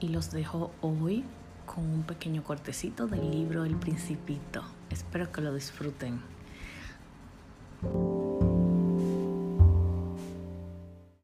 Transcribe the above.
y los dejo hoy con un pequeño cortecito del libro El Principito. Espero que lo disfruten.